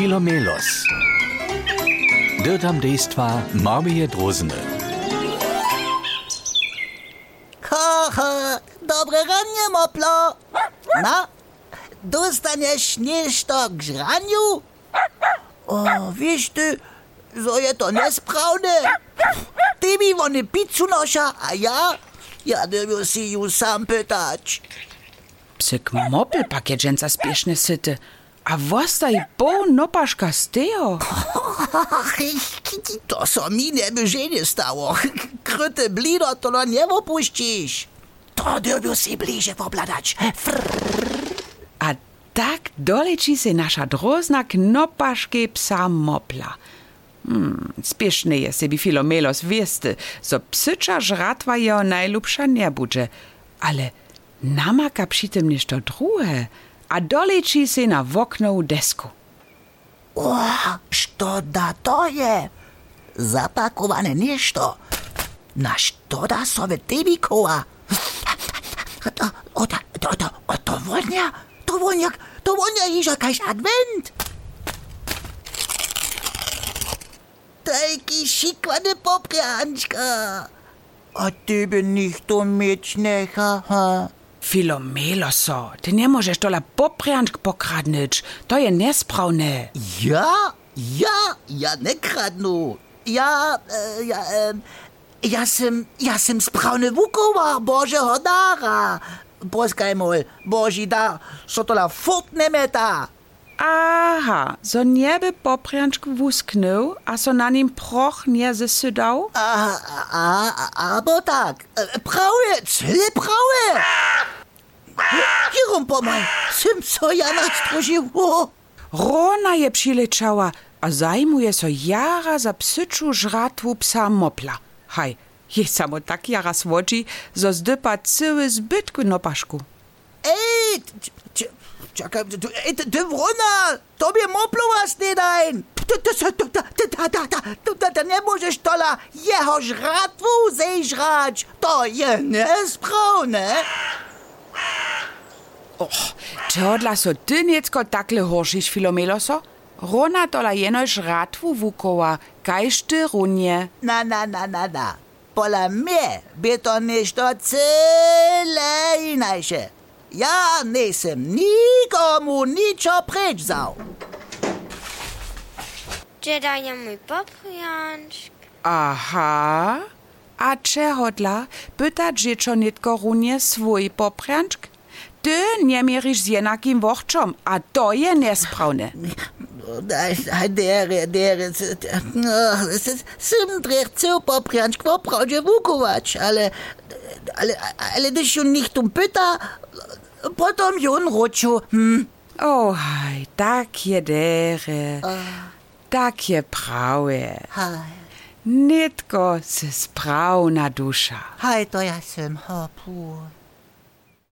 Filomelos. Dirtam dejstva Marmije Drozene. Ha, ha, dobre ranie, Moplo. Na, dostaniesz nieszto k żraniu? O, wiesz ty, so je to nesprawne. Ty mi wony pizzu nosza, a ja, ja nie si ju sam pytać. Psyk mopel pakiet spieszne syty. A vlastai po nopaškas teo? To so mi nebyženje stalo. Krte blino to no njevo puščiš. To dobil si bliže pobladač. A tak doleči se nasza drozna knopaške psa mopla. Hmm, spiešne je sebi filomelos vieste, so psyča žratva jeho najljubša nebude. Ale namaka przy tym nešto druhe. a dolíčí si na voknou desku. Oh, što da to je? Zapakovane nešto. Na što da sove tibikova? Ota, ota, ota vonja, to vonja, to vonja iža kajš advent. Tajki šikvane poprančka. A tebe nikto meč neha, ha? Ha? Filomeloso, ty nie możesz tola poprianczk pokradnyć. To je niesprawne. Ja? Ja? Ja ne kradnu. Ja, e, ja, e, ja sem, ja sem sprawny wukowa, Boże hodara. Poskaj mol, Boži dar, so tola furt ne meta. Aha, so nieby poprianczk wusknął, a so na nim proch nie zesydał? A, a, a, aber tak, e, prawie, cyle prawie. domaj, co Jana stworzyło? Rona je przyleciała, a zajmuje so jara za psyczu żratwu psa mopla. Haj, jej samo tak jara słodzi, zo zdypa cały zbytku na paszku. Ej, czekaj, ej, ty Rona, tobie moplować nie daj. To nie możesz tola jeho żratwu zejrzać, to je niesprawne. Čodla so ty niecko takle horšiš, Filomeloso? Rona tola jenož ratwu wukoła, kajž ty runie. Na, na, na, na, na. Pola mnie by to nešto cyle inajsze. Ja nisem nikomu niczo prečzał. Gdzie daje mój poprianczk? Aha. A čehodla, pyta dżeczo nitko runie swój popręczk? Ty nie mierzysz z jenakim wochczom, a to je niesprawne. Dere, dere, sem drech cel popriančk poprawdzie wukować, ale, ale, ale gdyż ju nicht pyta, potom jun ruczu, hm. O, haj, tak je dere. Tak je prawe. Nitko se sprawna dusza. haj, to ja sem, ho, puh.